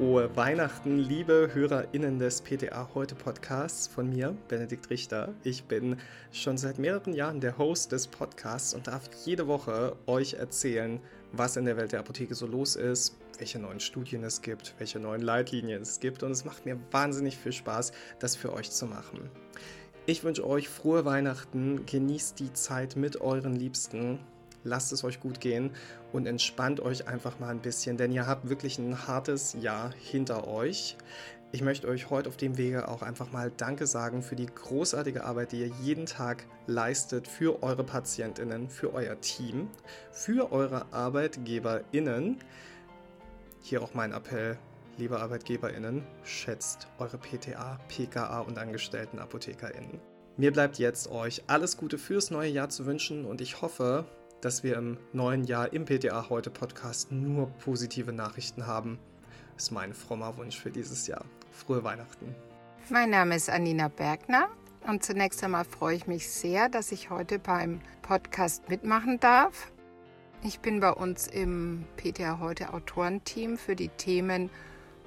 frohe Weihnachten, liebe HörerInnen des PTA Heute Podcasts von mir, Benedikt Richter. Ich bin schon seit mehreren Jahren der Host des Podcasts und darf jede Woche euch erzählen, was in der Welt der Apotheke so los ist, welche neuen Studien es gibt, welche neuen Leitlinien es gibt und es macht mir wahnsinnig viel Spaß, das für euch zu machen. Ich wünsche euch frohe Weihnachten, genießt die Zeit mit euren Liebsten lasst es euch gut gehen und entspannt euch einfach mal ein bisschen, denn ihr habt wirklich ein hartes Jahr hinter euch. Ich möchte euch heute auf dem Wege auch einfach mal Danke sagen für die großartige Arbeit, die ihr jeden Tag leistet für eure Patientinnen, für euer Team, für eure Arbeitgeberinnen. Hier auch mein Appell, liebe Arbeitgeberinnen, schätzt eure PTA, PKA und angestellten Apothekerinnen. Mir bleibt jetzt euch alles Gute fürs neue Jahr zu wünschen und ich hoffe, dass wir im neuen Jahr im PTA heute Podcast nur positive Nachrichten haben. Das ist mein frommer Wunsch für dieses Jahr. Frohe Weihnachten. Mein Name ist Anina Bergner und zunächst einmal freue ich mich sehr, dass ich heute beim Podcast mitmachen darf. Ich bin bei uns im PTA heute Autorenteam für die Themen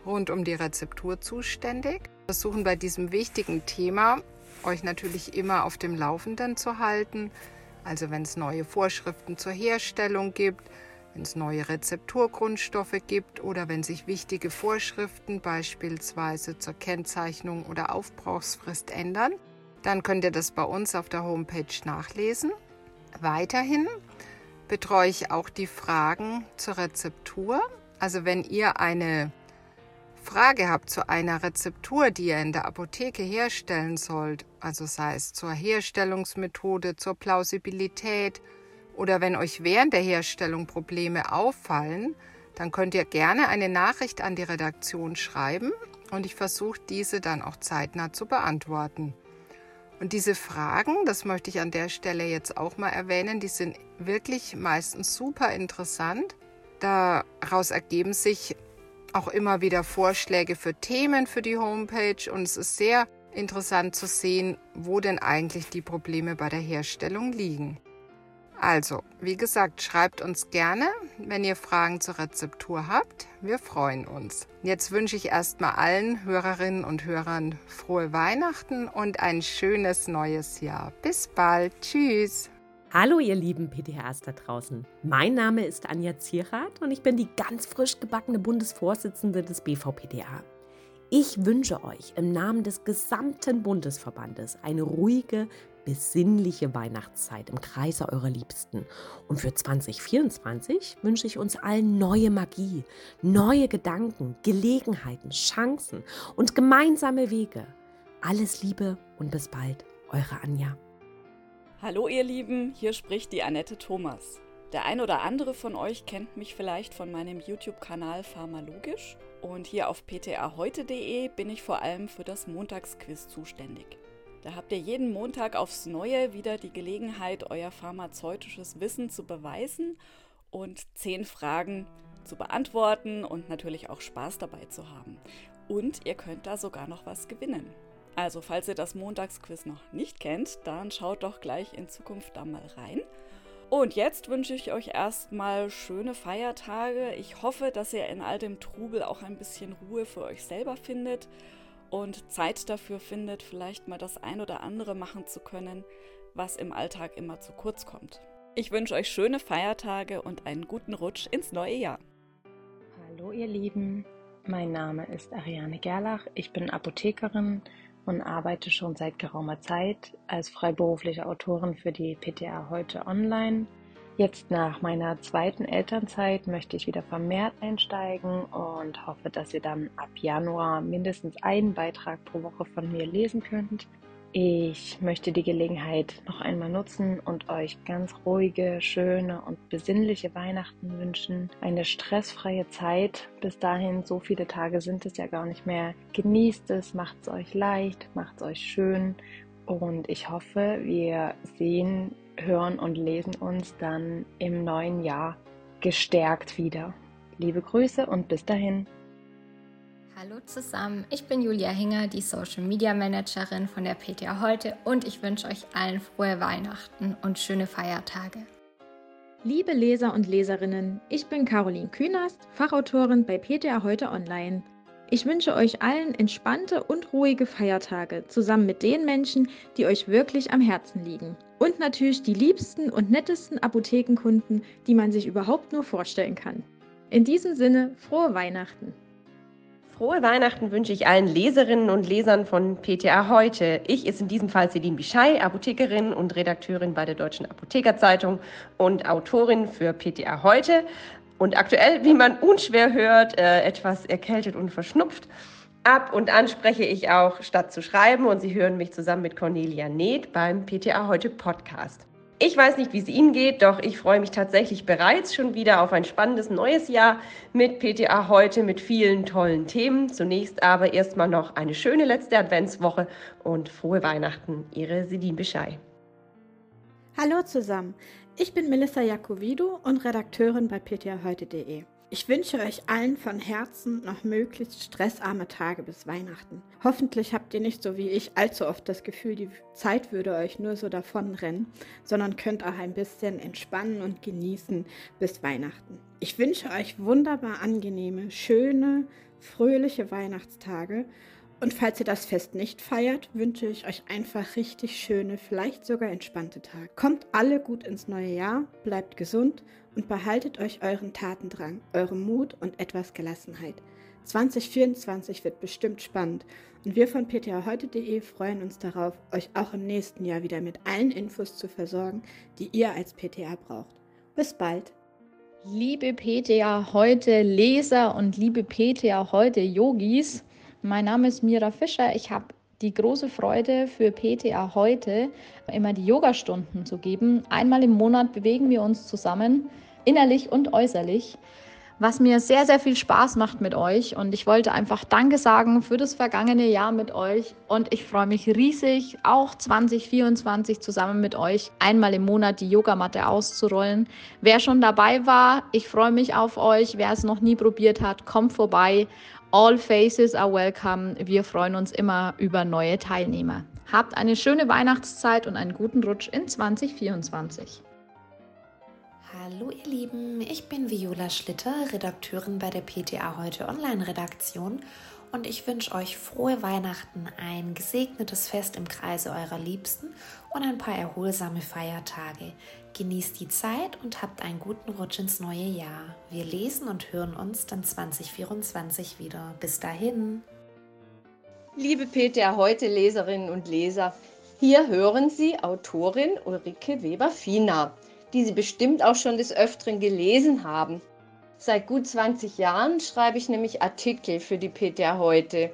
rund um die Rezeptur zuständig. Wir versuchen bei diesem wichtigen Thema euch natürlich immer auf dem Laufenden zu halten, also wenn es neue Vorschriften zur Herstellung gibt, wenn es neue Rezepturgrundstoffe gibt oder wenn sich wichtige Vorschriften beispielsweise zur Kennzeichnung oder Aufbrauchsfrist ändern, dann könnt ihr das bei uns auf der Homepage nachlesen. Weiterhin betreue ich auch die Fragen zur Rezeptur. Also wenn ihr eine Frage habt zu einer Rezeptur, die ihr in der Apotheke herstellen sollt, also sei es zur Herstellungsmethode, zur Plausibilität oder wenn euch während der Herstellung Probleme auffallen, dann könnt ihr gerne eine Nachricht an die Redaktion schreiben und ich versuche diese dann auch zeitnah zu beantworten. Und diese Fragen, das möchte ich an der Stelle jetzt auch mal erwähnen, die sind wirklich meistens super interessant. Daraus ergeben sich auch immer wieder Vorschläge für Themen für die Homepage und es ist sehr interessant zu sehen, wo denn eigentlich die Probleme bei der Herstellung liegen. Also, wie gesagt, schreibt uns gerne, wenn ihr Fragen zur Rezeptur habt. Wir freuen uns. Jetzt wünsche ich erstmal allen Hörerinnen und Hörern frohe Weihnachten und ein schönes neues Jahr. Bis bald. Tschüss. Hallo ihr lieben PTHs da draußen. Mein Name ist Anja Zierath und ich bin die ganz frisch gebackene Bundesvorsitzende des BVPTA. Ich wünsche euch im Namen des gesamten Bundesverbandes eine ruhige, besinnliche Weihnachtszeit im Kreise eurer Liebsten. Und für 2024 wünsche ich uns allen neue Magie, neue Gedanken, Gelegenheiten, Chancen und gemeinsame Wege. Alles Liebe und bis bald, eure Anja. Hallo ihr Lieben, hier spricht die Annette Thomas. Der ein oder andere von euch kennt mich vielleicht von meinem YouTube-Kanal Pharmalogisch und hier auf ptaheute.de bin ich vor allem für das Montagsquiz zuständig. Da habt ihr jeden Montag aufs Neue wieder die Gelegenheit, euer pharmazeutisches Wissen zu beweisen und zehn Fragen zu beantworten und natürlich auch Spaß dabei zu haben. Und ihr könnt da sogar noch was gewinnen. Also, falls ihr das Montagsquiz noch nicht kennt, dann schaut doch gleich in Zukunft da mal rein. Und jetzt wünsche ich euch erstmal schöne Feiertage. Ich hoffe, dass ihr in all dem Trubel auch ein bisschen Ruhe für euch selber findet und Zeit dafür findet, vielleicht mal das ein oder andere machen zu können, was im Alltag immer zu kurz kommt. Ich wünsche euch schöne Feiertage und einen guten Rutsch ins neue Jahr. Hallo ihr Lieben, mein Name ist Ariane Gerlach, ich bin Apothekerin und arbeite schon seit geraumer Zeit als freiberufliche Autorin für die PTA heute online. Jetzt nach meiner zweiten Elternzeit möchte ich wieder vermehrt einsteigen und hoffe, dass ihr dann ab Januar mindestens einen Beitrag pro Woche von mir lesen könnt. Ich möchte die Gelegenheit noch einmal nutzen und euch ganz ruhige, schöne und besinnliche Weihnachten wünschen. Eine stressfreie Zeit. Bis dahin, so viele Tage sind es ja gar nicht mehr. Genießt es, macht es euch leicht, macht es euch schön. Und ich hoffe, wir sehen, hören und lesen uns dann im neuen Jahr gestärkt wieder. Liebe Grüße und bis dahin. Hallo zusammen, ich bin Julia Hinger, die Social Media Managerin von der PTA heute und ich wünsche euch allen frohe Weihnachten und schöne Feiertage. Liebe Leser und Leserinnen, ich bin Caroline Künast, Fachautorin bei PTA heute online. Ich wünsche euch allen entspannte und ruhige Feiertage zusammen mit den Menschen, die euch wirklich am Herzen liegen. Und natürlich die liebsten und nettesten Apothekenkunden, die man sich überhaupt nur vorstellen kann. In diesem Sinne, frohe Weihnachten! Frohe Weihnachten wünsche ich allen Leserinnen und Lesern von PTA heute. Ich ist in diesem Fall Celine Bischei, Apothekerin und Redakteurin bei der Deutschen Apothekerzeitung und Autorin für PTA heute. Und aktuell, wie man unschwer hört, äh, etwas erkältet und verschnupft. Ab und an spreche ich auch statt zu schreiben und Sie hören mich zusammen mit Cornelia Neth beim PTA Heute Podcast. Ich weiß nicht, wie es Ihnen geht, doch ich freue mich tatsächlich bereits schon wieder auf ein spannendes neues Jahr mit PTA Heute mit vielen tollen Themen. Zunächst aber erstmal noch eine schöne letzte Adventswoche und frohe Weihnachten. Ihre Sedin Beschei. Hallo zusammen. Ich bin Melissa Jacovido und Redakteurin bei ptaheute.de. Ich wünsche euch allen von Herzen noch möglichst stressarme Tage bis Weihnachten. Hoffentlich habt ihr nicht so wie ich allzu oft das Gefühl, die Zeit würde euch nur so davonrennen, sondern könnt auch ein bisschen entspannen und genießen bis Weihnachten. Ich wünsche euch wunderbar angenehme, schöne, fröhliche Weihnachtstage und falls ihr das Fest nicht feiert, wünsche ich euch einfach richtig schöne, vielleicht sogar entspannte Tage. Kommt alle gut ins neue Jahr, bleibt gesund und behaltet euch euren Tatendrang, euren Mut und etwas Gelassenheit. 2024 wird bestimmt spannend und wir von ptaheute.de freuen uns darauf, euch auch im nächsten Jahr wieder mit allen Infos zu versorgen, die ihr als PTA braucht. Bis bald! Liebe PTA heute Leser und liebe PTA heute Yogis, mein Name ist Mira Fischer. Ich habe die große Freude für PTA heute immer die Yogastunden zu geben. Einmal im Monat bewegen wir uns zusammen, innerlich und äußerlich, was mir sehr, sehr viel Spaß macht mit euch. Und ich wollte einfach Danke sagen für das vergangene Jahr mit euch. Und ich freue mich riesig, auch 2024 zusammen mit euch einmal im Monat die Yogamatte auszurollen. Wer schon dabei war, ich freue mich auf euch. Wer es noch nie probiert hat, kommt vorbei All faces are welcome. Wir freuen uns immer über neue Teilnehmer. Habt eine schöne Weihnachtszeit und einen guten Rutsch in 2024. Hallo ihr Lieben, ich bin Viola Schlitter, Redakteurin bei der PTA Heute Online-Redaktion und ich wünsche euch frohe Weihnachten, ein gesegnetes Fest im Kreise eurer Liebsten und ein paar erholsame Feiertage. Genießt die Zeit und habt einen guten Rutsch ins neue Jahr. Wir lesen und hören uns dann 2024 wieder. Bis dahin. Liebe PTA heute Leserinnen und Leser, hier hören Sie Autorin Ulrike Weber-Fiener, die Sie bestimmt auch schon des Öfteren gelesen haben. Seit gut 20 Jahren schreibe ich nämlich Artikel für die PTA heute.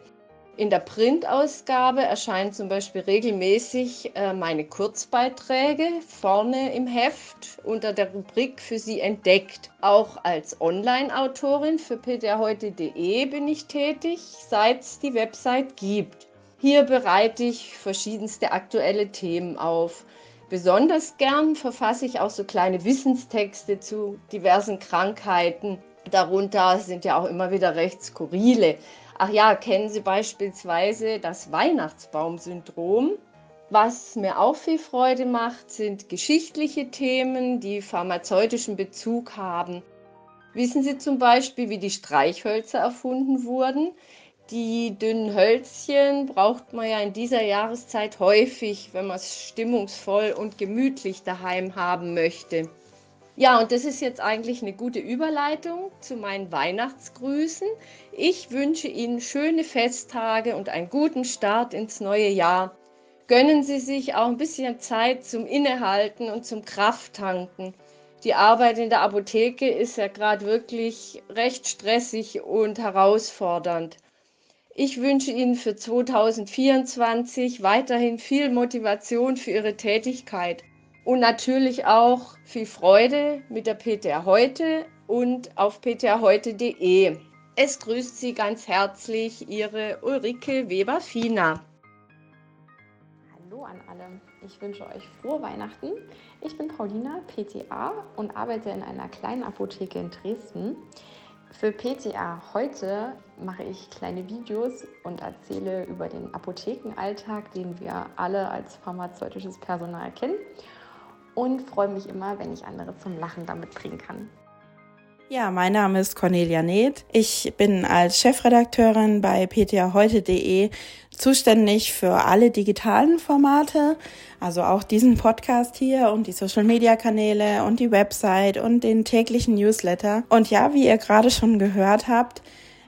In der Printausgabe erscheinen zum Beispiel regelmäßig äh, meine Kurzbeiträge vorne im Heft unter der Rubrik für Sie entdeckt. Auch als Online-Autorin für ptaheute.de bin ich tätig, seit es die Website gibt. Hier bereite ich verschiedenste aktuelle Themen auf. Besonders gern verfasse ich auch so kleine Wissenstexte zu diversen Krankheiten. Darunter sind ja auch immer wieder recht skurrile. Ach ja, kennen Sie beispielsweise das Weihnachtsbaumsyndrom? Was mir auch viel Freude macht, sind geschichtliche Themen, die pharmazeutischen Bezug haben. Wissen Sie zum Beispiel, wie die Streichhölzer erfunden wurden? Die dünnen Hölzchen braucht man ja in dieser Jahreszeit häufig, wenn man es stimmungsvoll und gemütlich daheim haben möchte. Ja, und das ist jetzt eigentlich eine gute Überleitung zu meinen Weihnachtsgrüßen. Ich wünsche Ihnen schöne Festtage und einen guten Start ins neue Jahr. Gönnen Sie sich auch ein bisschen Zeit zum Innehalten und zum Krafttanken. Die Arbeit in der Apotheke ist ja gerade wirklich recht stressig und herausfordernd. Ich wünsche Ihnen für 2024 weiterhin viel Motivation für Ihre Tätigkeit und natürlich auch viel Freude mit der PTA heute und auf ptaheute.de. Es grüßt Sie ganz herzlich Ihre Ulrike Weber-Fiener. Hallo an alle. Ich wünsche euch frohe Weihnachten. Ich bin Paulina, PTA und arbeite in einer kleinen Apotheke in Dresden. Für PTA heute mache ich kleine Videos und erzähle über den Apothekenalltag, den wir alle als pharmazeutisches Personal kennen und freue mich immer, wenn ich andere zum Lachen damit bringen kann. Ja, mein Name ist Cornelia Neth. Ich bin als Chefredakteurin bei ptaheute.de zuständig für alle digitalen Formate, also auch diesen Podcast hier und die Social Media Kanäle und die Website und den täglichen Newsletter. Und ja, wie ihr gerade schon gehört habt,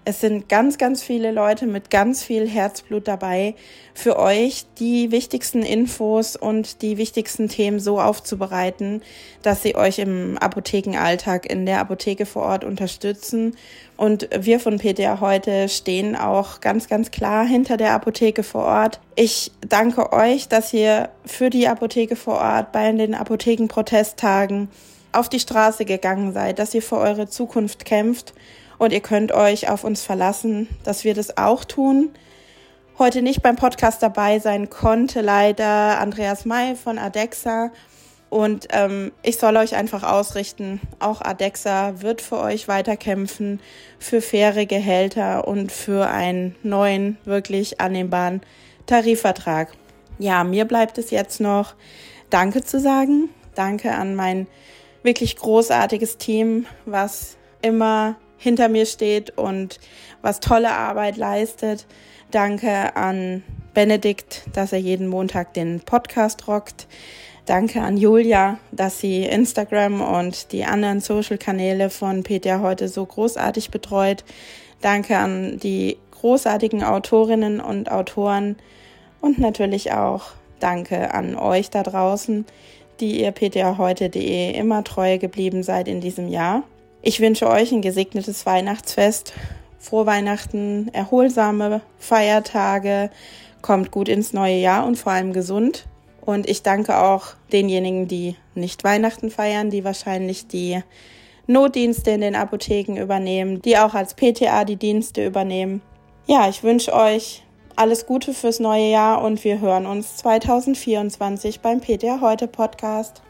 es sind ganz, ganz viele Leute mit ganz viel Herzblut dabei, für euch die wichtigsten Infos und die wichtigsten Themen so aufzubereiten, dass sie euch im Apothekenalltag in der Apotheke vor Ort unterstützen. Und wir von PTA heute stehen auch ganz, ganz klar hinter der Apotheke vor Ort. Ich danke euch, dass ihr für die Apotheke vor Ort bei den Apothekenprotesttagen auf die Straße gegangen seid, dass ihr für eure Zukunft kämpft und ihr könnt euch auf uns verlassen, dass wir das auch tun. Heute nicht beim Podcast dabei sein konnte leider Andreas May von Adexa. Und ähm, ich soll euch einfach ausrichten, auch Adexa wird für euch weiterkämpfen, für faire Gehälter und für einen neuen, wirklich annehmbaren Tarifvertrag. Ja, mir bleibt es jetzt noch Danke zu sagen. Danke an mein wirklich großartiges Team, was immer hinter mir steht und was tolle Arbeit leistet. Danke an Benedikt, dass er jeden Montag den Podcast rockt. Danke an Julia, dass sie Instagram und die anderen Social-Kanäle von Peter heute so großartig betreut. Danke an die großartigen Autorinnen und Autoren und natürlich auch danke an euch da draußen, die ihr ptaheute.de immer treu geblieben seid in diesem Jahr. Ich wünsche euch ein gesegnetes Weihnachtsfest, frohe Weihnachten, erholsame Feiertage, kommt gut ins neue Jahr und vor allem gesund. Und ich danke auch denjenigen, die nicht Weihnachten feiern, die wahrscheinlich die Notdienste in den Apotheken übernehmen, die auch als PTA die Dienste übernehmen. Ja, ich wünsche euch alles Gute fürs neue Jahr und wir hören uns 2024 beim PTA Heute Podcast.